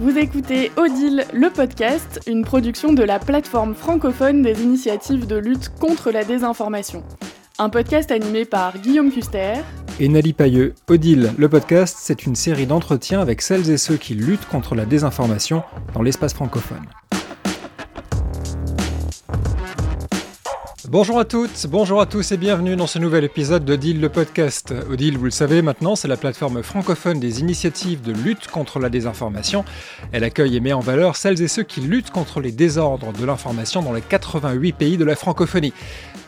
Vous écoutez Odile, le podcast, une production de la plateforme francophone des initiatives de lutte contre la désinformation. Un podcast animé par Guillaume Custer et Nali Pailleux. Odile, le podcast, c'est une série d'entretiens avec celles et ceux qui luttent contre la désinformation dans l'espace francophone. Bonjour à toutes, bonjour à tous et bienvenue dans ce nouvel épisode d'Odile le podcast. Odile, vous le savez maintenant, c'est la plateforme francophone des initiatives de lutte contre la désinformation. Elle accueille et met en valeur celles et ceux qui luttent contre les désordres de l'information dans les 88 pays de la francophonie.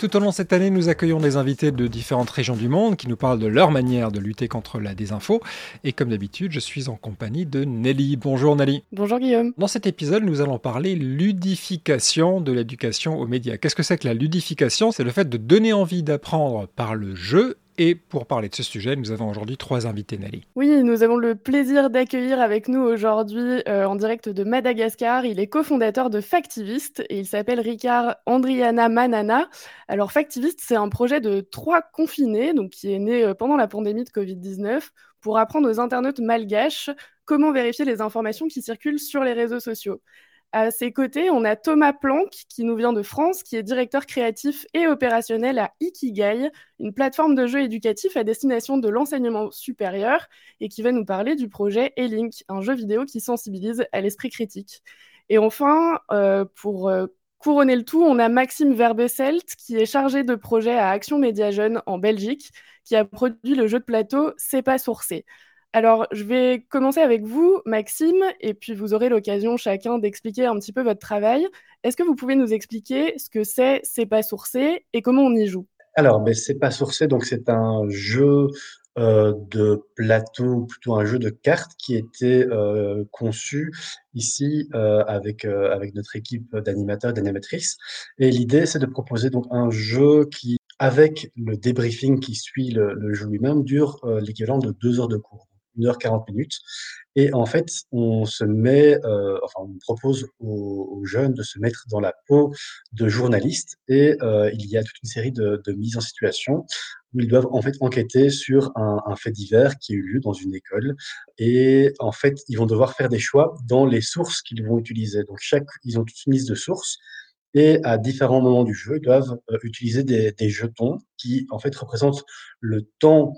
Tout au long de cette année, nous accueillons des invités de différentes régions du monde qui nous parlent de leur manière de lutter contre la désinfo. Et comme d'habitude, je suis en compagnie de Nelly. Bonjour Nelly. Bonjour Guillaume. Dans cet épisode, nous allons parler ludification de l'éducation aux médias. Qu'est-ce que c'est que la ludification? C'est le fait de donner envie d'apprendre par le jeu et pour parler de ce sujet, nous avons aujourd'hui trois invités, Nelly. Oui, nous avons le plaisir d'accueillir avec nous aujourd'hui euh, en direct de Madagascar. Il est cofondateur de Factivist et il s'appelle Ricard Andriana Manana. Alors Factivist, c'est un projet de trois confinés, donc qui est né euh, pendant la pandémie de Covid-19, pour apprendre aux internautes malgaches comment vérifier les informations qui circulent sur les réseaux sociaux. À ses côtés, on a Thomas Planck, qui nous vient de France, qui est directeur créatif et opérationnel à Ikigai, une plateforme de jeux éducatifs à destination de l'enseignement supérieur, et qui va nous parler du projet E-Link, un jeu vidéo qui sensibilise à l'esprit critique. Et enfin, euh, pour euh, couronner le tout, on a Maxime Verbeselt, qui est chargé de projet à Action Média Jeune en Belgique, qui a produit le jeu de plateau C'est pas sourcé. Alors, je vais commencer avec vous, Maxime, et puis vous aurez l'occasion chacun d'expliquer un petit peu votre travail. Est-ce que vous pouvez nous expliquer ce que c'est C'est pas sourcé et comment on y joue? Alors, ben, C'est pas sourcé, donc c'est un jeu euh, de plateau, plutôt un jeu de cartes qui était euh, conçu ici euh, avec avec notre équipe d'animateurs, d'animatrices. Et l'idée, c'est de proposer donc un jeu qui, avec le débriefing qui suit le, le jeu lui-même, dure l'équivalent de deux heures de cours. 1h40 minutes. Et en fait, on se met, euh, enfin, on propose aux, jeunes de se mettre dans la peau de journalistes et euh, il y a toute une série de, de mises en situation où ils doivent en fait enquêter sur un, fait divers qui a eu lieu dans une école. Et en fait, ils vont devoir faire des choix dans les sources qu'ils vont utiliser. Donc, chaque, ils ont toute une liste de sources. Et à différents moments du jeu, ils doivent euh, utiliser des, jetons qui, en fait, représentent le temps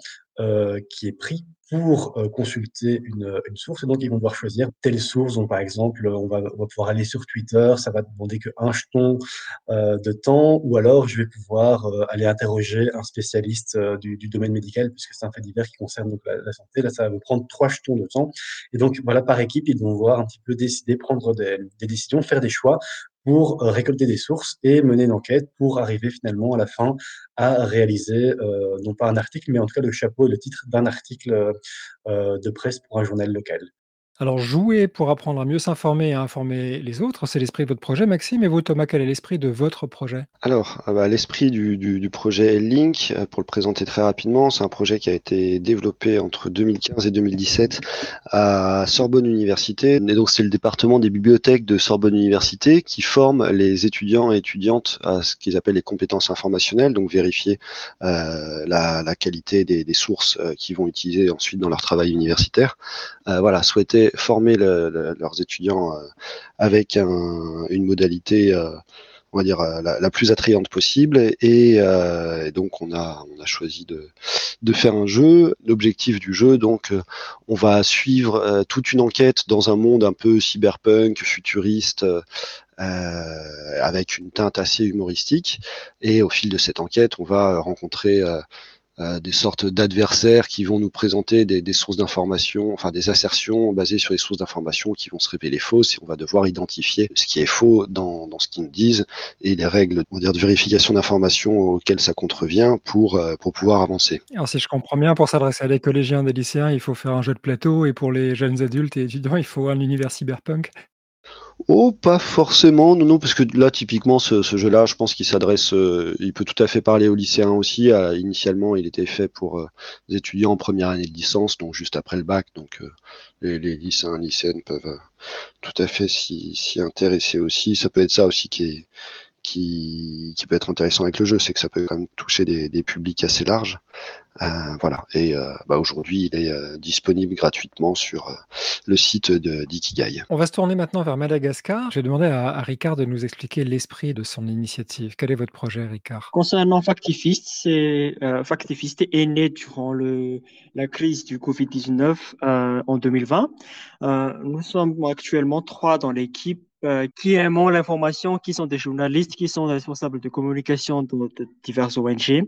qui est pris pour euh, consulter une, une, source. Et donc, ils vont devoir choisir telle source. Donc, par exemple, on va, on va pouvoir aller sur Twitter, ça va demander qu'un jeton euh, de temps, ou alors je vais pouvoir euh, aller interroger un spécialiste euh, du, du, domaine médical, puisque c'est un fait divers qui concerne donc, la, santé. Là, ça va me prendre trois jetons de temps. Et donc, voilà, par équipe, ils vont voir un petit peu décider, prendre des, des décisions, faire des choix pour euh, récolter des sources et mener une enquête pour arriver finalement à la fin à réaliser, euh, non pas un article, mais en tout cas le chapeau et le titre d'un article euh, de presse pour un journal local. Alors, jouer pour apprendre à mieux s'informer et à informer les autres, c'est l'esprit de votre projet, Maxime. Et vous, Thomas, quel est l'esprit de votre projet? Alors, ah bah, l'esprit du, du, du, projet Link, euh, pour le présenter très rapidement, c'est un projet qui a été développé entre 2015 et 2017 à Sorbonne Université. Et donc, c'est le département des bibliothèques de Sorbonne Université qui forme les étudiants et étudiantes à ce qu'ils appellent les compétences informationnelles, donc vérifier euh, la, qualité des, des sources euh, qu'ils vont utiliser ensuite dans leur travail universitaire. Voilà, souhaiter former leurs étudiants euh, avec une modalité euh, on va dire euh, la, plus attrayante possible. Et, donc on a on a choisi de de faire un jeu. L'objectif du jeu donc on va suivre toute une enquête dans un monde un peu cyberpunk futuriste avec une teinte assez humoristique. Et au fil de cette enquête on va rencontrer euh, des sortes d'adversaires qui vont nous présenter des, sources d'informations, enfin des assertions basées sur des sources d'informations qui vont se révéler fausses et on va devoir identifier ce qui est faux dans, dans ce qu'ils nous disent et les règles on dire, de vérification d'informations auxquelles ça contrevient pour, euh, pour pouvoir avancer. Alors si je comprends bien, pour s'adresser à des collégiens des lycéens, il faut faire un jeu de plateau et pour les jeunes adultes et étudiants, il faut un univers cyberpunk. Oh, pas forcément, non, non, parce que là, typiquement, ce, jeu-là, je pense qu'il s'adresse, euh, il peut tout à fait parler aux lycéens aussi. Euh, initialement, il était fait pour euh, des étudiants en première année de licence, donc juste après le bac, donc les, les, lycéens, lycéennes peuvent tout à fait s'y intéresser aussi. Ça peut être ça aussi qui est, qui, qui peut être intéressant avec le jeu, c'est que ça peut quand même toucher des publics assez larges. Voilà. Et bah, aujourd'hui, il est disponible gratuitement sur le site de d'Ikigai. On va se tourner maintenant vers Madagascar. Je vais demander à, à Ricard de nous expliquer l'esprit de son initiative. Quel est votre projet, Ricard? Concernant Factifist, c'est Factifist est né durant le, la crise du Covid-19 en 2020. nous sommes actuellement trois dans l'équipe euh, qui aiment l'information, qui sont des journalistes, qui sont responsables de communication de, diverses ONG.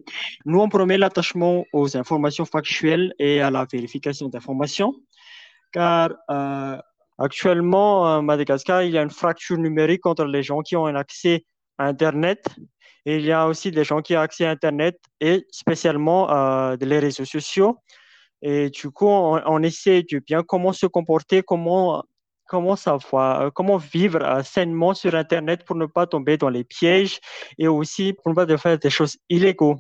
Nous, on promet l'attachement aux informations factuelles et à la vérification d'informations, car euh, actuellement, à Madagascar, il y a une fracture numérique entre les gens qui ont un accès à Internet et il y a aussi des gens qui ont accès à Internet et spécialement euh, les réseaux sociaux. Et du coup, on, on, essaie de bien comment se comporter, comment comment savoir, euh, comment vivre euh, sainement sur Internet pour ne pas tomber dans les pièges et aussi pour ne pas faire des choses illégaux.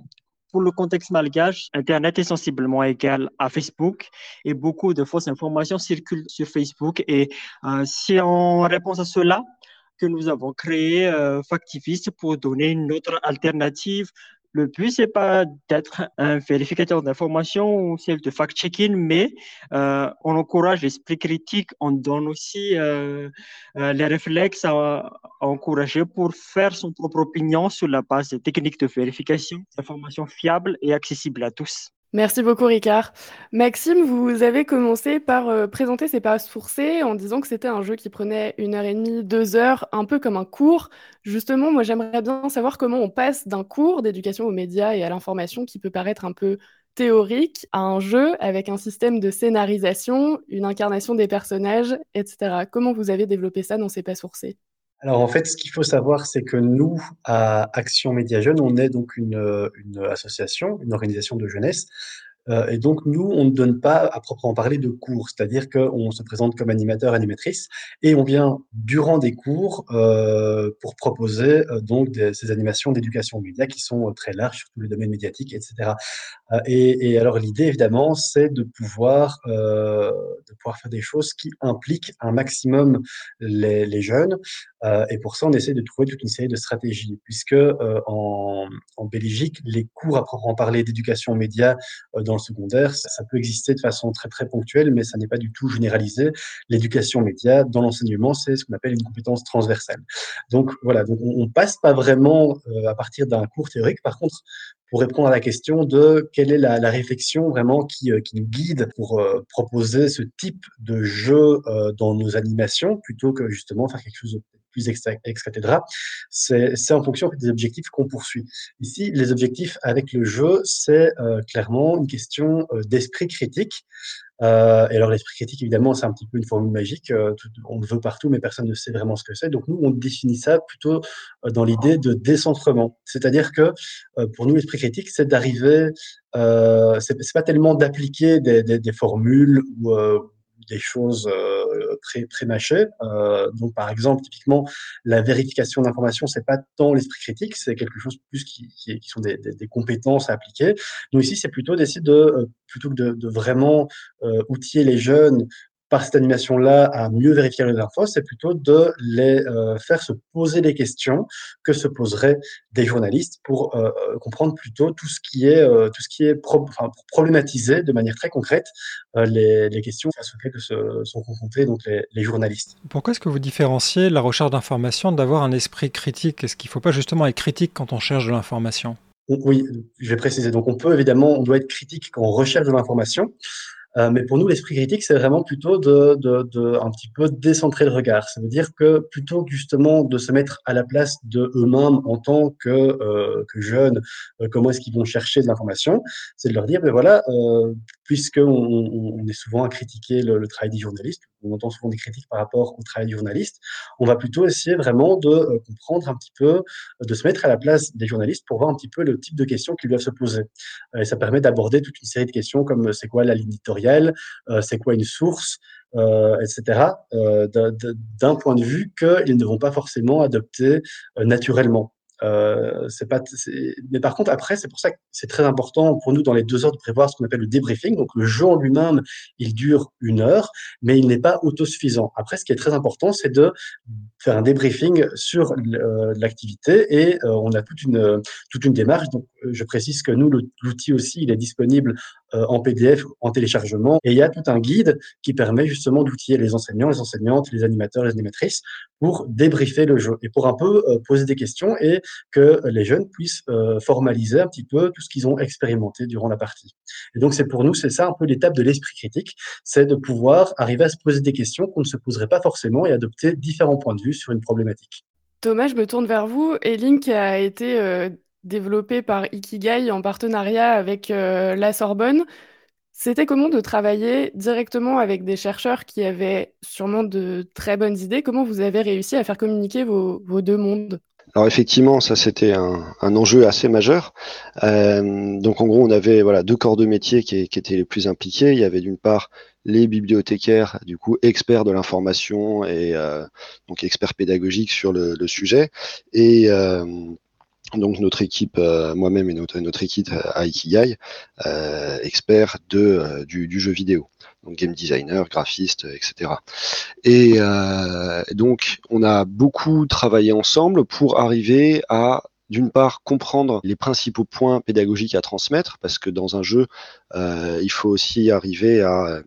Pour le contexte malgache, Internet est sensiblement égal à Facebook et beaucoup de fausses informations circulent sur Facebook. Et euh, c'est en réponse à cela que nous avons créé euh, Factivist pour donner une autre alternative le but, c'est pas d'être un vérificateur d'informations ou celle de fact-checking, mais euh, on encourage l'esprit critique, on donne aussi euh, euh, les réflexes à, encourager pour faire son propre opinion sur la base des techniques de vérification d'informations fiables et accessibles à tous. Merci beaucoup, Ricard. Maxime, vous avez commencé par euh, présenter ces pages sourcées en disant que c'était un jeu qui prenait une heure et demie, deux heures, un peu comme un cours. Justement, moi, j'aimerais bien savoir comment on passe d'un cours d'éducation aux médias et à l'information qui peut paraître un peu théorique à un jeu avec un système de scénarisation, une incarnation des personnages, etc. Comment vous avez développé ça dans ces pas sourcées? Alors en fait, ce qu'il faut savoir, c'est que nous, à Action Média Jeune, on est donc une, une association, une organisation de jeunesse euh, et donc, nous, on ne donne pas à proprement parler de cours, c'est-à-dire qu'on se présente comme animateur, animatrice, et on vient durant des cours euh, pour proposer euh, donc des, ces animations d'éducation média qui sont très larges sur tous les domaines médiatiques, etc. Et, et, alors, l'idée, évidemment, c'est de pouvoir de pouvoir faire des choses qui impliquent un maximum les, les jeunes. Et pour ça, on essaie de trouver toute une série de stratégies, puisque en, en Belgique, les cours à proprement parler d'éducation média dans le secondaire, ça, peut exister de façon très très ponctuelle, mais ça n'est pas du tout généralisé. L'éducation média dans l'enseignement, c'est ce qu'on appelle une compétence transversale. Donc voilà, donc on, on passe pas vraiment euh, à partir d'un cours théorique. Par contre, pour répondre à la question de quelle est la, la réflexion vraiment qui, euh, qui, nous guide pour euh, proposer ce type de jeu euh, dans nos animations, plutôt que justement faire quelque chose de plus ex-cathédra, c'est en fonction des objectifs qu'on poursuit. Ici, les objectifs avec le jeu, c'est euh, clairement une question euh, d'esprit critique. Euh, et alors l'esprit critique, évidemment, c'est un petit peu une formule magique. Euh, on le veut partout, mais personne ne sait vraiment ce que c'est. Donc nous, on définit ça plutôt euh, dans l'idée de décentrement. C'est-à-dire que euh, pour nous, l'esprit critique, c'est d'arriver, c'est pas tellement d'appliquer des, formules ou des choses euh, très prémâchées. Euh, donc, par exemple, typiquement, la vérification d'informations, c'est pas tant l'esprit critique, c'est quelque chose plus qui, qui, sont des, compétences à appliquer. Nous ici, c'est plutôt d'essayer de, euh, plutôt que de, de vraiment euh, outiller les jeunes par cette animation-là à mieux vérifier les infos, c'est plutôt de les euh, faire se poser des questions que se poseraient des journalistes pour euh, euh comprendre plutôt tout ce qui est euh, tout ce qui est pro enfin, problématisé de manière très concrète les, les, questions face auxquelles que se, sont confrontés donc les, les journalistes. Pourquoi est-ce que vous différenciez la recherche d'information d'avoir un esprit critique? Est-ce qu'il ne faut pas justement être critique quand on cherche de l'information? Oui, je vais préciser. Donc on peut évidemment, on doit être critique quand on recherche de l'information. Euh, mais pour nous, l'esprit critique, c'est vraiment plutôt de, de, de, un petit peu décentrer le regard. Ça veut dire que plutôt que justement de se mettre à la place de eux-mêmes en tant que, euh, que jeunes, euh, comment est-ce qu'ils vont chercher de l'information, c'est de leur dire, ben voilà, euh, puisque on, est souvent à critiquer le, le, travail des journalistes, on entend souvent des critiques par rapport au travail du journaliste, on va plutôt essayer vraiment de euh, comprendre un petit peu, de se mettre à la place des journalistes pour voir un petit peu le type de questions qu'ils doivent se poser. Euh, et ça permet d'aborder toute une série de questions comme c'est quoi la ligne éditoriale euh, c'est quoi une source, euh, etc., euh, d'un point de vue qu'ils ne vont pas forcément adopter naturellement. Euh, c'est pas, mais par contre, après, c'est pour ça que c'est très important pour nous dans les deux heures de prévoir ce qu'on appelle le débriefing. Donc, le jeu en lui-même, il dure une heure, mais il n'est pas autosuffisant. Après, ce qui est très important, c'est de faire un débriefing sur euh, l'activité et euh, on a toute une, toute une démarche. Donc, je précise que nous, l'outil aussi, il est disponible en PDF, en téléchargement et il y a tout un guide qui permet justement d'outiller les enseignants, les enseignantes, les animateurs, les animatrices pour débriefer le jeu et pour un peu poser des questions et que les jeunes puissent euh, formaliser un petit peu tout ce qu'ils ont expérimenté durant la partie. Et donc, c'est pour nous, c'est ça un peu l'étape de l'esprit critique, c'est de pouvoir arriver à se poser des questions qu'on ne se poserait pas forcément et adopter différents points de vue sur une problématique. Thomas, je me tourne vers vous. E-Link a été euh, développé par Ikigai en partenariat avec euh, la Sorbonne. C'était comment de travailler directement avec des chercheurs qui avaient sûrement de très bonnes idées? Comment vous avez réussi à faire communiquer vos deux mondes? Alors effectivement, ça c'était un, enjeu assez majeur. Euh, donc en gros, on avait voilà deux corps de métier qui, étaient les plus impliqués. Il y avait d'une part les bibliothécaires, du coup experts de l'information et euh, donc experts pédagogiques sur le, sujet, et donc notre équipe, moi-même et notre, équipe à Ikigai, experts de, du jeu vidéo donc game designer, graphiste, etc. Et euh, donc, on a beaucoup travaillé ensemble pour arriver à d'une part comprendre les principaux points pédagogiques à transmettre, parce que dans un jeu, euh, il faut aussi arriver à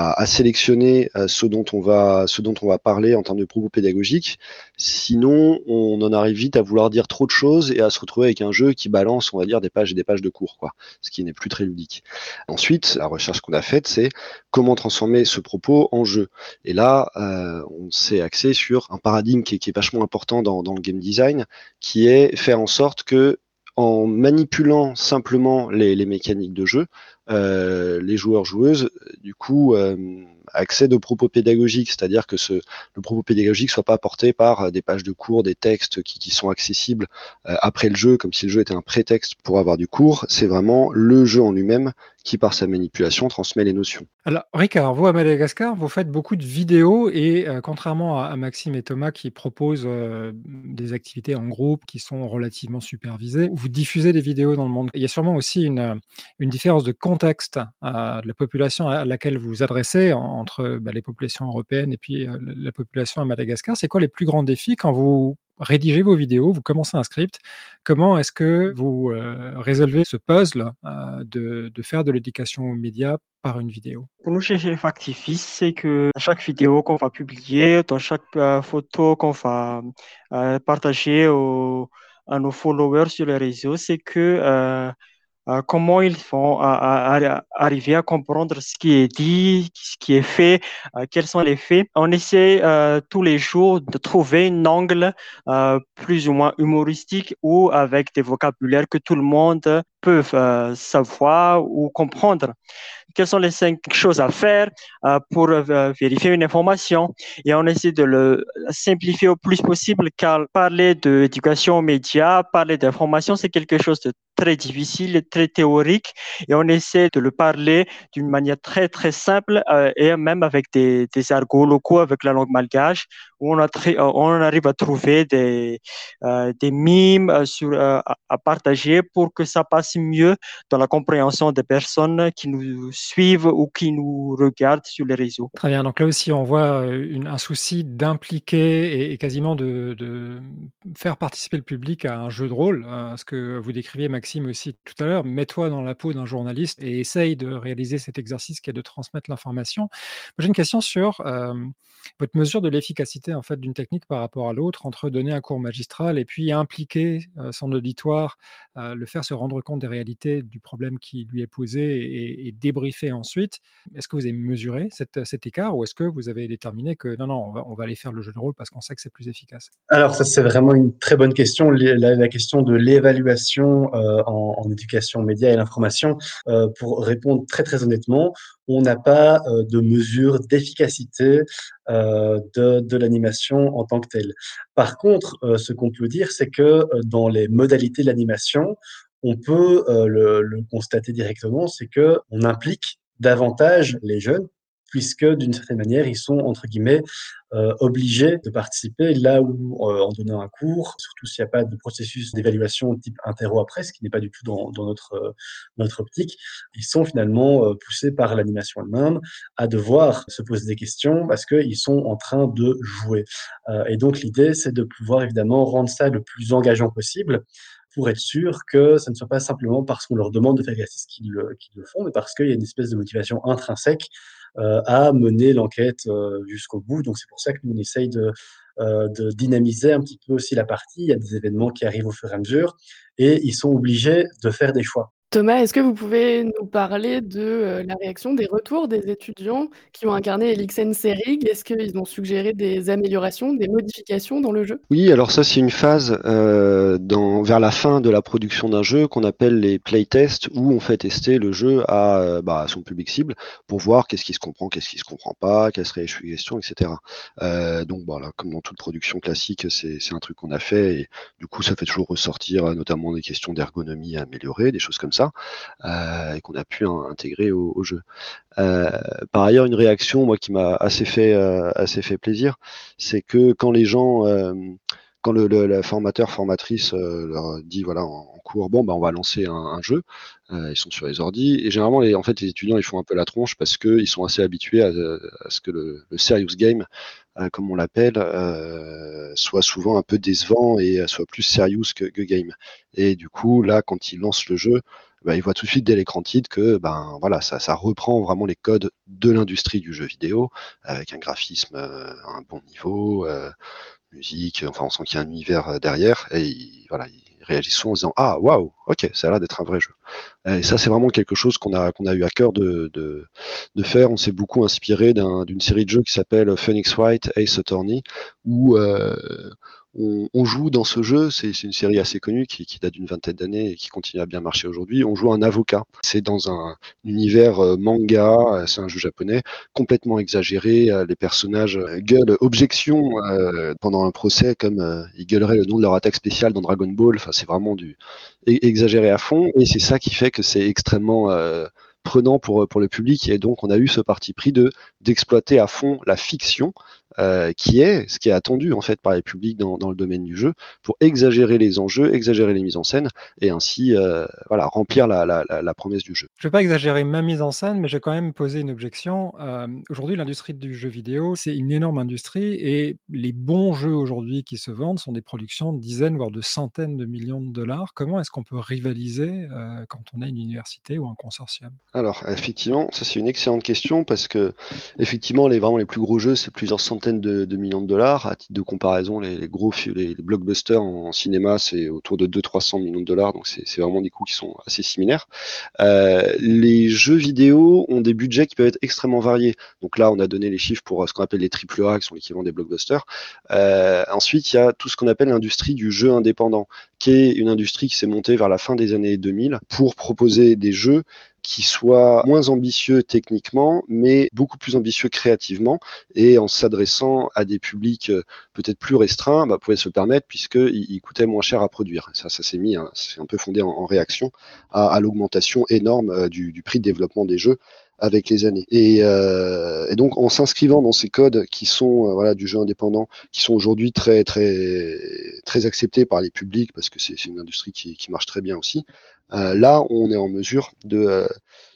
à, sélectionner euh, ce dont on va ce dont on va parler en termes de propos pédagogiques. Sinon, on en arrive vite à vouloir dire trop de choses et à se retrouver avec un jeu qui balance, on va dire, des pages et des pages de cours, quoi, ce qui n'est plus très ludique. Ensuite, la recherche qu'on a faite, c'est comment transformer ce propos en jeu. Et là, euh, on s'est axé sur un paradigme qui est, qui est vachement important dans, dans le game design, qui est faire en sorte que en manipulant simplement les, les mécaniques de jeu, euh, les joueurs-joueuses, du coup, euh, accèdent aux propos pédagogiques, c'est-à-dire que ce, le propos pédagogique soit pas apporté par des pages de cours, des textes qui, sont accessibles euh, après le jeu, comme si le jeu était un prétexte pour avoir du cours. C'est vraiment le jeu en lui-même qui, par sa manipulation, transmet les notions. Alors, Ricard, vous à Madagascar, vous faites beaucoup de vidéos et euh, contrairement à, Maxime et Thomas qui proposent euh, des activités en groupe qui sont relativement supervisées, vous diffusez des vidéos dans le monde. Il y a sûrement aussi une, une différence de contexte de la population à laquelle vous vous adressez entre bah, les populations européennes et puis euh, la population à Madagascar. C'est quoi les plus grands défis quand vous rédigez vos vidéos, vous commencez un script, comment est-ce que vous euh, résolvez ce puzzle euh, de, faire de l'éducation aux médias par une vidéo? Pour nous, chez Factifis, c'est que chaque vidéo qu'on va publier, dans chaque euh, photo qu'on va partager à nos followers sur les réseaux, c'est que comment ils font arriver à comprendre ce qui est dit, ce qui est fait, euh, quels sont les faits? On essaie euh, tous les jours de trouver un angle plus ou moins humoristique ou avec des vocabulaires que tout le monde peut savoir ou comprendre quelles sont les cinq choses à faire euh, pour euh, vérifier une information? Et on essaie de le simplifier au plus possible car parler d'éducation aux médias, parler d'information, c'est quelque chose de très difficile, très théorique. Et on essaie de le parler d'une manière très, très simple euh, et même avec des, des argots locaux, avec la langue malgache, où on, a on arrive à trouver des, des mimes sur, à partager pour que ça passe mieux dans la compréhension des personnes qui nous suivent ou qui nous regardent sur les réseaux. Très bien, donc là aussi on voit euh, un souci d'impliquer et, quasiment de, faire participer le public à un jeu de rôle, hein, ce que vous décriviez Maxime aussi tout à l'heure, mets-toi dans la peau d'un journaliste et essaye de réaliser cet exercice qui est de transmettre l'information. J'ai une question sur euh, votre mesure de l'efficacité en fait d'une technique par rapport à l'autre, entre donner un cours magistral et puis impliquer euh, son auditoire, le faire se rendre compte des réalités du problème qui lui est posé et, débriefer ensuite. Est-ce que vous avez mesuré cet écart ou est-ce que vous avez déterminé que non, non, on va, aller faire le jeu de rôle parce qu'on sait que c'est plus efficace? Alors ça, c'est vraiment une très bonne question. La, question de l'évaluation euh, en, éducation média et l'information, euh, pour répondre très très honnêtement, on n'a pas euh, de mesure d'efficacité de, de l'animation en tant que telle. Par contre, ce qu'on peut dire, c'est que dans les modalités de l'animation, on peut le, constater directement, c'est que on implique davantage les jeunes puisque d'une certaine manière, ils sont, entre guillemets, euh, obligés de participer là où, euh, en donnant un cours, surtout s'il n'y a pas de processus d'évaluation type interro-après, ce qui n'est pas du tout dans, notre, euh, notre optique, ils sont finalement poussés par l'animation elle-même à devoir se poser des questions parce qu'ils sont en train de jouer. Et donc l'idée, c'est de pouvoir évidemment rendre ça le plus engageant possible pour être sûr que ça ne soit pas simplement parce qu'on leur demande de faire l'exercice qu'ils le, font, mais parce qu'il y a une espèce de motivation intrinsèque à mener l'enquête euh, jusqu'au bout. Donc c'est pour ça que nous essaye de, euh, de dynamiser un petit peu aussi la partie. Il y a des événements qui arrivent au fur et à mesure et ils sont obligés de faire des choix. Thomas, est-ce que vous pouvez nous parler de euh, la réaction, des retours des étudiants qui ont incarné Elixen Serig Est-ce qu'ils ont suggéré des améliorations, des modifications dans le jeu? Oui, alors ça c'est une phase euh, vers la fin de la production d'un jeu qu'on appelle les playtests, où on fait tester le jeu à, euh, bah, son public cible pour voir qu'est-ce qui se comprend, qu'est-ce qui se comprend pas, quelles seraient les suggestions, etc. Donc voilà, comme dans toute production classique, c'est un truc qu'on a fait et du coup ça fait toujours ressortir notamment des questions d'ergonomie à améliorer, des choses comme ça euh, et qu'on a pu intégrer au, jeu. Euh, par ailleurs, une réaction moi qui m'a assez fait euh, assez fait plaisir, c'est que quand les gens quand le, formateur, formatrice leur dit voilà en, cours, bon, bah, on va lancer un, jeu, ils sont sur les ordis, et généralement, les, en fait, les étudiants, ils font un peu la tronche parce qu'ils sont assez habitués à, ce que le, serious game, comme on l'appelle, soit souvent un peu décevant et soit plus serious que, que, game. Et du coup, là, quand ils lancent le jeu, bah, ils voient tout de suite dès l'écran titre que ben voilà ça, ça reprend vraiment les codes de l'industrie du jeu vidéo avec un graphisme à un bon niveau, euh, musique, enfin on sent qu'il y a un univers derrière et ils, voilà réagissent en disant ah waouh ok ça a l'air d'être un vrai jeu. Et ça c'est vraiment quelque chose qu'on a qu'on a eu à cœur de, de, de faire. On s'est beaucoup inspiré d'une série de jeux qui s'appelle Phoenix Wright Ace Attorney où euh, on, joue dans ce jeu, c'est une série assez connue qui, date d'une vingtaine d'années et qui continue à bien marcher aujourd'hui. On joue un avocat. C'est dans un univers euh, manga, euh, c'est un jeu japonais, complètement exagéré. Euh, les personnages gueulent objection pendant un procès comme ils gueuleraient le nom de leur attaque spéciale dans Dragon Ball. Enfin, c'est vraiment du exagéré à fond et c'est ça qui fait que c'est extrêmement prenant pour, pour le public et donc on a eu ce parti pris de d'exploiter à fond la fiction euh, qui est ce qui est attendu en fait par les publics dans, dans, le domaine du jeu pour exagérer les enjeux, exagérer les mises en scène et ainsi euh, voilà remplir la, la, la, promesse du jeu. Je ne vais pas exagérer ma mise en scène, mais je vais quand même poser une objection. Euh, aujourd'hui, l'industrie du jeu vidéo, c'est une énorme industrie et les bons jeux aujourd'hui qui se vendent sont des productions de dizaines voire de centaines de millions de dollars. Comment est-ce qu'on peut rivaliser quand on a une université ou un consortium? Alors effectivement, ça c'est une excellente question parce que effectivement les vraiment les plus gros jeux c'est plusieurs centaines de, millions de dollars. À titre de comparaison, les, gros les, blockbusters en, cinéma, c'est autour de 200-300 millions de dollars, donc c'est vraiment des coûts qui sont assez similaires. Euh, les jeux vidéo ont des budgets qui peuvent être extrêmement variés. Donc là, on a donné les chiffres pour ce qu'on appelle les triple A, qui sont l'équivalent des blockbusters. Euh, ensuite, il y a tout ce qu'on appelle l'industrie du jeu indépendant, qui est une industrie qui s'est montée vers la fin des années 2000 pour proposer des jeux qui soit moins ambitieux techniquement, mais beaucoup plus ambitieux créativement, et en s'adressant à des publics euh, peut-être plus restreints, bah, pouvait se permettre puisqu'il il coûtait moins cher à produire. Ça, ça s'est mis, hein, c'est un peu fondé en, réaction à, l'augmentation énorme euh, du prix de développement des jeux avec les années. Et, euh, et, donc en s'inscrivant dans ces codes qui sont euh, voilà du jeu indépendant, qui sont aujourd'hui très très très acceptés par les publics parce que c'est une industrie qui, qui, marche très bien aussi. Euh, là, on est en mesure de euh,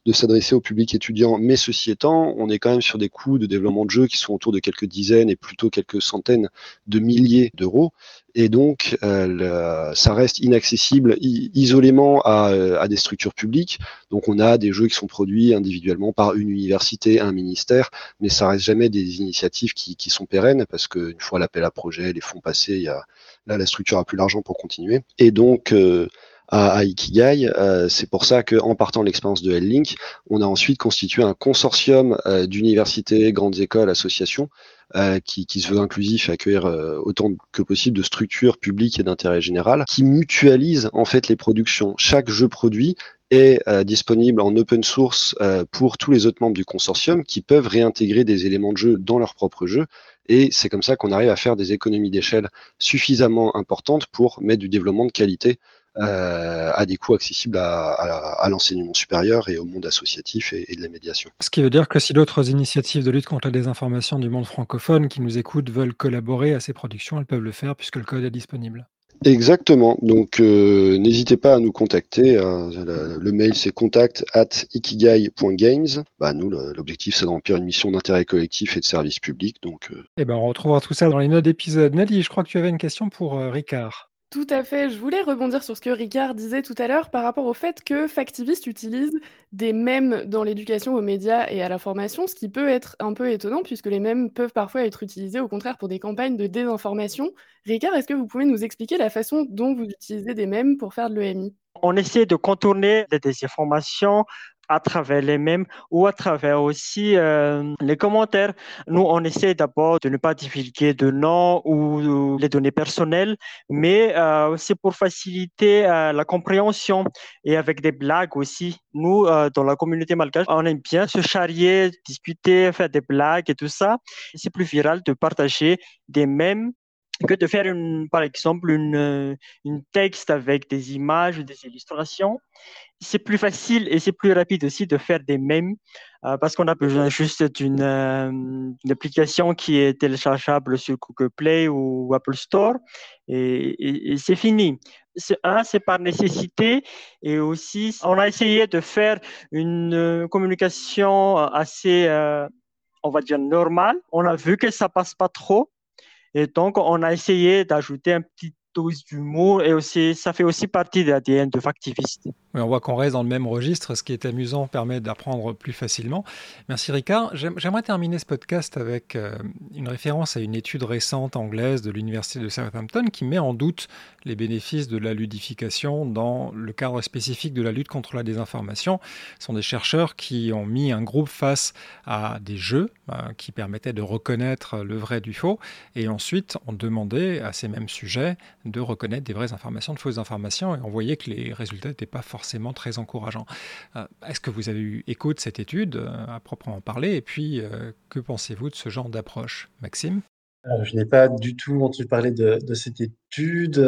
de s'adresser au public étudiant, mais ceci étant, on est quand même sur des coûts de développement de jeux qui sont autour de quelques dizaines et plutôt quelques centaines de milliers d'euros. Et donc, euh, ça reste inaccessible isolément à, à, des structures publiques. Donc, on a des jeux qui sont produits individuellement par une université, un ministère, mais ça reste jamais des initiatives qui, qui sont pérennes parce qu'une fois l'appel à projet, les fonds passés, il y a, là, la structure a plus l'argent pour continuer. Et donc, euh, à, à Ikigai. Euh, c'est pour ça qu'en partant de l'expérience de L-Link, on a ensuite constitué un consortium euh, d'universités, grandes écoles, associations euh, qui, se veut inclusif accueillir autant que possible de structures publiques et d'intérêt général, qui mutualisent en fait les productions. Chaque jeu produit est euh, disponible en open source pour tous les autres membres du consortium qui peuvent réintégrer des éléments de jeu dans leur propre jeu. Et c'est comme ça qu'on arrive à faire des économies d'échelle suffisamment importantes pour mettre du développement de qualité à des coûts accessibles à, l'enseignement supérieur et au monde associatif et, de la médiation. Ce qui veut dire que si d'autres initiatives de lutte contre la désinformation du monde francophone qui nous écoutent veulent collaborer à ces productions, elles peuvent le faire puisque le code est disponible. Exactement. Donc, euh, n'hésitez pas à nous contacter. Hein. Le, mail, c'est contact at ikigai.games. Bah, nous, l'objectif, c'est de remplir une mission d'intérêt collectif et de service public. Donc, euh... eh ben, on retrouvera tout ça dans les notes d'épisode. Nadie, je crois que tu avais une question pour euh, Ricard. Tout à fait. Je voulais rebondir sur ce que Ricard disait tout à l'heure par rapport au fait que Factivist utilise des mèmes dans l'éducation aux médias et à la formation, ce qui peut être un peu étonnant puisque les mèmes peuvent parfois être utilisés au contraire pour des campagnes de désinformation. Ricard, est-ce que vous pouvez nous expliquer la façon dont vous utilisez des mèmes pour faire de l'EMI On essaie de contourner les désinformations à travers les mêmes ou à travers aussi euh, les commentaires. Nous, on essaie d'abord de ne pas divulguer de noms ou les données personnelles, mais euh, c'est pour faciliter euh, la compréhension et avec des blagues aussi. Nous, dans la communauté malgache, on aime bien se charrier, discuter, faire des blagues et tout ça. C'est plus viral de partager des mêmes que de faire, une, par exemple, une, une texte avec des images, des illustrations c'est plus facile et c'est plus rapide aussi de faire des mèmes euh, parce qu'on a besoin juste d'une euh, application qui est téléchargeable sur Google Play ou Apple Store et, c'est fini. Un, c'est par nécessité et aussi on a essayé de faire une euh, communication assez, on va dire, normale. On a vu que ça passe pas trop et donc on a essayé d'ajouter un petit dose d'humour et aussi ça fait aussi partie de l'ADN de Factivist. Oui, on voit qu'on reste dans le même registre, ce qui est amusant permet d'apprendre plus facilement. Merci Ricard. J'aimerais terminer ce podcast avec euh, une référence à une étude récente anglaise de l'Université de Southampton qui met en doute les bénéfices de la ludification dans le cadre spécifique de la lutte contre la désinformation. Ce sont des chercheurs qui ont mis un groupe face à des jeux euh, qui permettaient de reconnaître le vrai du faux et ensuite ont demandé à ces mêmes sujets de reconnaître des vraies informations de fausses informations et on voyait que les résultats n'étaient pas forcément très encourageant. Euh, est-ce que vous avez eu écho de cette étude euh, à proprement parler Et puis, euh, que pensez-vous de ce genre d'approche Maxime? Je n'ai pas du tout entendu parler de, cette étude.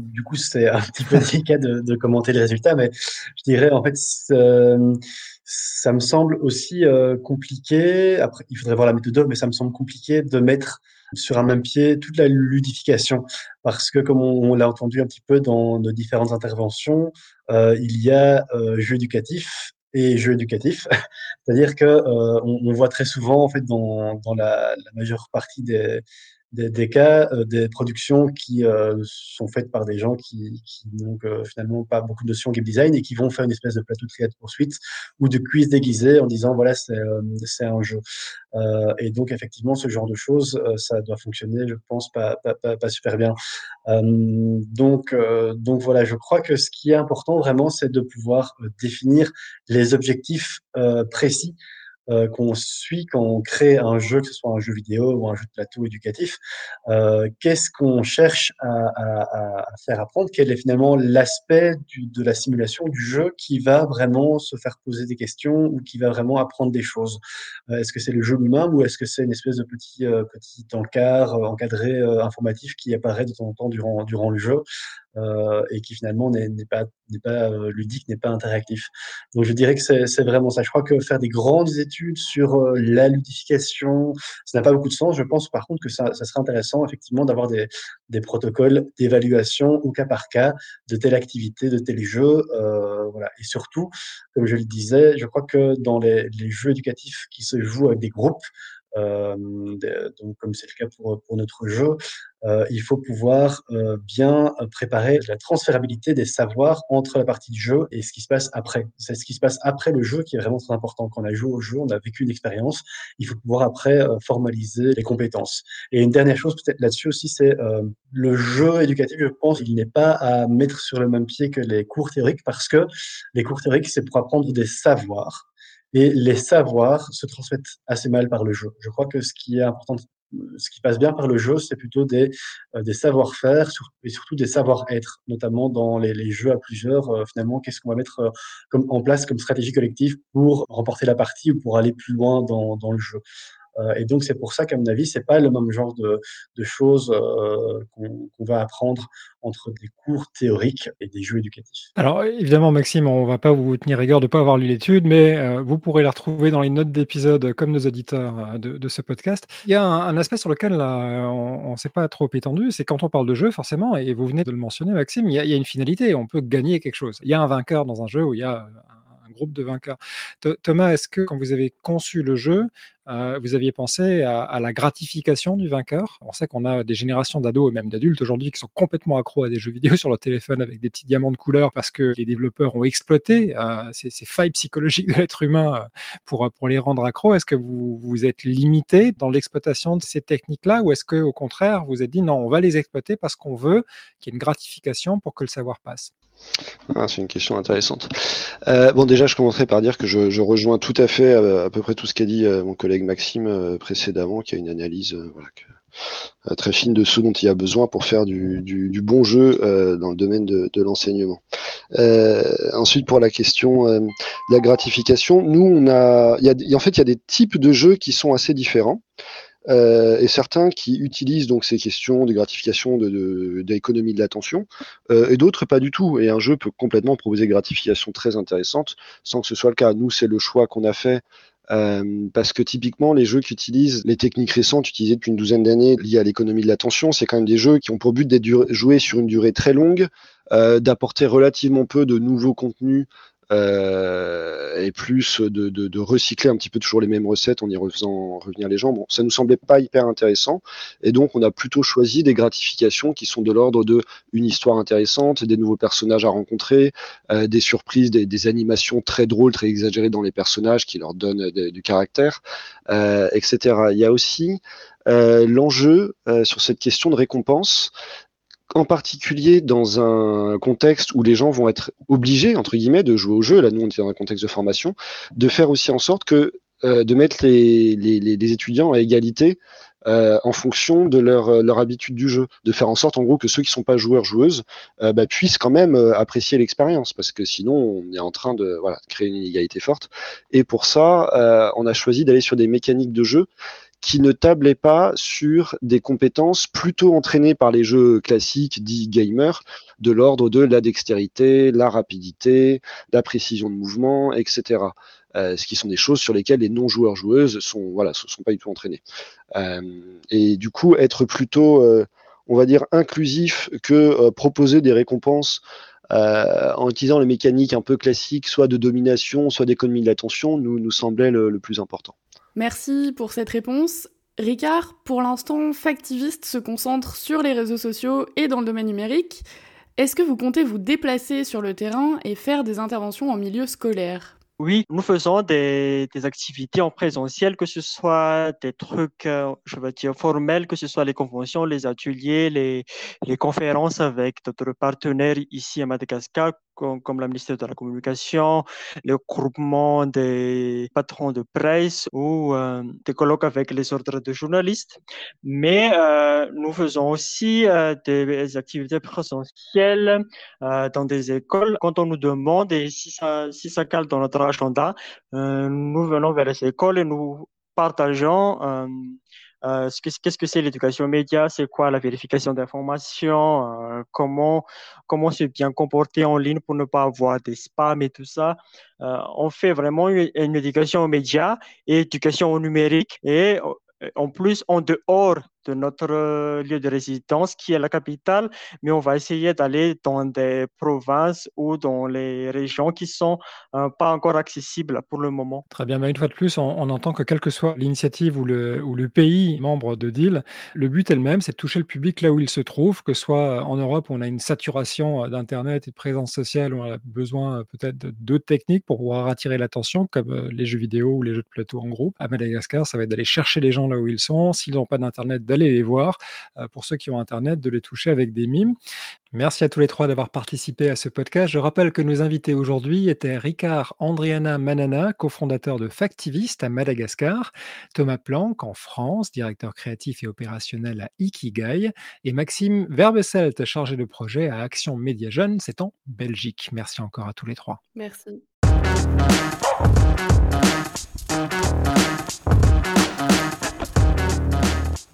du coup, c'est un petit peu délicat de, de, commenter les résultats, mais je dirais en fait, ça me semble aussi compliqué. Après, il faudrait voir la méthode, mais ça me semble compliqué de mettre sur un même pied toute la ludification. Parce que, comme on, l'a entendu un petit peu dans nos différentes interventions, euh, il y a euh, jeu éducatif et jeu éducatif. C'est-à-dire que euh, on, voit très souvent, en fait, dans, dans la, la majeure partie des, des, cas, euh, des productions qui euh, sont faites par des gens qui, qui n'ont finalement pas beaucoup de notions game design et qui vont faire une espèce de plateau de triade poursuite ou de quiz déguisé en disant voilà, c'est euh, un jeu. et donc, effectivement, ce genre de choses, ça doit fonctionner, je pense, pas, pas, pas, pas super bien. donc, donc, voilà, je crois que ce qui est important vraiment, c'est de pouvoir définir les objectifs précis euh, qu'on suit quand on crée un jeu, que ce soit un jeu vidéo ou un jeu de plateau éducatif. Euh, Qu'est-ce qu'on cherche à, faire apprendre? Quel est finalement l'aspect de la simulation du jeu qui va vraiment se faire poser des questions ou qui va vraiment apprendre des choses? Euh, Est-ce que c'est le jeu lui-même ou est-ce que c'est une espèce de petit, petit encart encadré informatif qui apparaît de temps en temps durant, durant le jeu? Euh, et qui finalement n'est pas, euh, ludique, n'est pas interactif. Donc je dirais que c'est vraiment ça. Je crois que faire des grandes études sur euh, la ludification, ça n'a pas beaucoup de sens. Je pense par contre que ça, serait intéressant effectivement d'avoir des, protocoles d'évaluation au cas par cas de telle activité, de tel jeu. Voilà. Et surtout, comme je le disais, je crois que dans les, jeux éducatifs qui se jouent avec des groupes, donc comme c'est le cas pour, pour notre jeu, euh, il faut pouvoir euh, bien préparer la transférabilité des savoirs entre la partie du jeu et ce qui se passe après. C'est ce qui se passe après le jeu qui est vraiment très important. Quand on a joué au jeu, on a vécu une expérience, il faut pouvoir après formaliser les compétences. Et une dernière chose peut-être là-dessus aussi, c'est le jeu éducatif, je pense, il n'est pas à mettre sur le même pied que les cours théoriques parce que les cours théoriques, c'est pour apprendre des savoirs et les savoirs se transmettent assez mal par le jeu. Je crois que ce qui est important, ce qui passe bien par le jeu, c'est plutôt des, euh, savoir-faire et surtout des savoir-être, notamment dans les, jeux à plusieurs. Euh, finalement, qu'est-ce qu'on va mettre euh, comme, en place comme stratégie collective pour remporter la partie ou pour aller plus loin dans le jeu. Et donc c'est pour ça qu'à mon avis, c'est pas le même genre de, de choses qu'on va apprendre entre des cours théoriques et des jeux éducatifs. Alors évidemment, Maxime, on va pas vous tenir rigueur de pas avoir lu l'étude, mais vous pourrez la retrouver dans les notes d'épisode comme nos auditeurs de, de, ce podcast. Il y a un, aspect sur lequel on ne s'est pas trop étendu, c'est quand on parle de jeu, forcément, et vous venez de le mentionner, Maxime, il y, a, y a une finalité, on peut gagner quelque chose. Il y a un vainqueur dans un jeu où il y a un groupe de vainqueurs. Thomas, est-ce que quand vous avez conçu le jeu, euh, vous aviez pensé à, la gratification du vainqueur? On sait qu'on a des générations d'ados et même d'adultes aujourd'hui qui sont complètement accros à des jeux vidéo sur leur téléphone avec des petits diamants de couleur parce que les développeurs ont exploité euh, ces, failles psychologiques de l'être humain euh, pour, les rendre accros. Est-ce que vous vous êtes limité dans l'exploitation de ces techniques-là ou est-ce que au contraire vous êtes dit non, on va les exploiter parce qu'on veut qu'il y ait une gratification pour que le savoir passe? Ah, c'est une question intéressante. Euh, bon, déjà, je commencerai par dire que je, rejoins tout à fait à, peu près tout ce qu'a dit euh, mon collègue Maxime euh, précédemment, qui a une analyse très fine de ce dont il y a besoin pour faire du, bon jeu dans le domaine de, l'enseignement. ensuite, pour la question de la gratification, nous, on a, en fait, il y a des types de jeux qui sont assez différents. Euh, et certains qui utilisent donc ces questions de gratification de, l'économie de, l'attention, euh, et d'autres pas du tout. Et un jeu peut complètement proposer gratification très intéressante sans que ce soit le cas. Nous, c'est le choix qu'on a fait. Euh, parce que typiquement, les jeux qui utilisent les techniques récentes utilisées depuis une douzaine d'années liées à l'économie de l'attention, c'est quand même des jeux qui ont pour but d'être joués sur une durée très longue, d'apporter relativement peu de nouveaux contenus euh, et plus de, de, de, recycler un petit peu toujours les mêmes recettes en y refaisant revenir les gens. Bon, ça nous semblait pas hyper intéressant, et donc on a plutôt choisi des gratifications qui sont de l'ordre de une histoire intéressante, des nouveaux personnages à rencontrer, euh, des surprises, des, des, animations très drôles, très exagérées dans les personnages qui leur donnent du caractère, euh, etc. Il y a aussi euh, l'enjeu euh, sur cette question de récompense en particulier dans un contexte où les gens vont être obligés, entre guillemets, de jouer au jeu, là nous on est dans un contexte de formation, de faire aussi en sorte que euh, de mettre les, étudiants à égalité euh, en fonction de leur, euh, leur habitude du jeu, de faire en sorte en gros que ceux qui sont pas joueurs joueuses bah, puissent quand même apprécier l'expérience, parce que sinon on est en train de créer une inégalité forte. Et pour ça, on a choisi d'aller sur des mécaniques de jeu qui ne tablait pas sur des compétences plutôt entraînées par les jeux classiques dits gamers, de l'ordre de la dextérité, la rapidité, la précision de mouvement, etc. Euh, ce qui sont des choses sur lesquelles les non-joueurs joueuses sont voilà sont pas du tout entraînés. Euh, et du coup, être plutôt, euh, on va dire, inclusif que proposer des récompenses en utilisant les mécaniques un peu classiques, soit de domination, soit d'économie de l'attention, nous nous semblait le plus important. Merci pour cette réponse. Ricard, pour l'instant, Factivist se concentre sur les réseaux sociaux et dans le domaine numérique. Est-ce que vous comptez vous déplacer sur le terrain et faire des interventions en milieu scolaire? Oui, nous faisons des, des, activités en présentiel, que ce soit des trucs, euh, je veux dire, formels, que ce soit les conventions, les ateliers, les, les conférences avec d'autres partenaires ici à Madagascar, comme, comme la ministère de la Communication, le groupement des patrons de presse ou des colloques avec les ordres de journalistes. Mais euh, nous faisons aussi euh, des activités présentielles euh, dans des écoles. Quand on nous demande et si ça, si ça cale dans notre agenda, nous venons vers les écoles et nous partageons euh, qu'est-ce que c'est l'éducation média, c'est quoi la vérification d'informations, euh, comment comment se bien comporter en ligne pour ne pas avoir des spams et tout ça? Euh, on fait vraiment une, une éducation aux médias et éducation au numérique et en plus en dehors de notre euh, lieu de résidence qui est la capitale, mais on va essayer d'aller dans des provinces ou dans les régions qui sont euh, pas encore accessibles pour le moment. Très bien, mais une fois de plus, on, entend que quelle que soit l'initiative ou le, ou le pays membre de DEAL, le but est le même, c'est de toucher le public là où il se trouve, que ce soit en Europe où on a une saturation euh, d'Internet et de présence sociale, où on a besoin peut-être d'autres techniques pour pouvoir attirer l'attention, comme les jeux vidéo ou les jeux de plateau en groupe. À Madagascar, ça va être d'aller chercher les gens là où ils sont. S'ils n'ont pas d'Internet, d'aller les voir. Euh, pour ceux qui ont Internet, de les toucher avec des mimes. Merci à tous les trois d'avoir participé à ce podcast. Je rappelle que nos invités aujourd'hui étaient Ricard Andriana Manana, cofondateur de Factivist à Madagascar, Thomas Planck en France, directeur créatif et opérationnel à Ikigai, et Maxime Verbeselt, chargé de projet à Action Média Jeune, c'est en Belgique. Merci encore à tous les trois. Merci.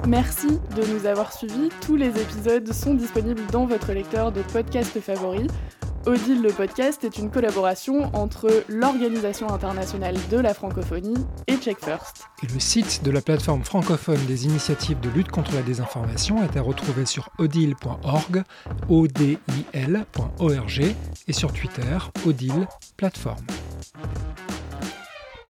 Merci de nous avoir suivis. Tous les épisodes sont disponibles dans votre lecteur de podcast favori. Odile le podcast est une collaboration entre l'Organisation internationale de la francophonie et Check First. Et le site de la plateforme francophone des initiatives de lutte contre la désinformation est à retrouver sur odile.org, odil.org et sur Twitter, odile plateforme.